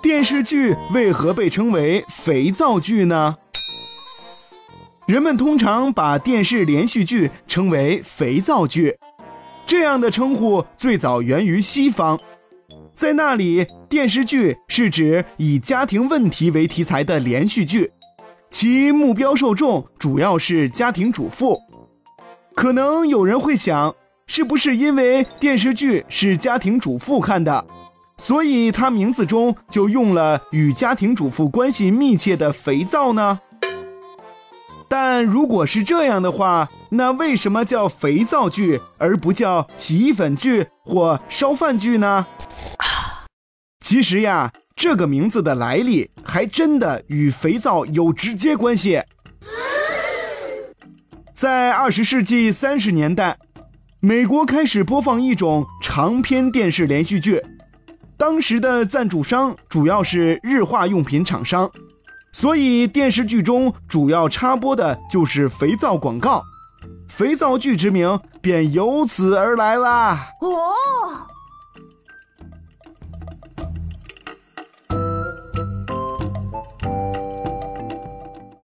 电视剧为何被称为肥皂剧呢？人们通常把电视连续剧称为肥皂剧，这样的称呼最早源于西方，在那里，电视剧是指以家庭问题为题材的连续剧，其目标受众主要是家庭主妇。可能有人会想，是不是因为电视剧是家庭主妇看的，所以它名字中就用了与家庭主妇关系密切的肥皂呢？但如果是这样的话，那为什么叫肥皂剧而不叫洗衣粉剧或烧饭剧呢？其实呀，这个名字的来历还真的与肥皂有直接关系。在二十世纪三十年代，美国开始播放一种长篇电视连续剧，当时的赞助商主要是日化用品厂商。所以电视剧中主要插播的就是肥皂广告，肥皂剧之名便由此而来啦。哦。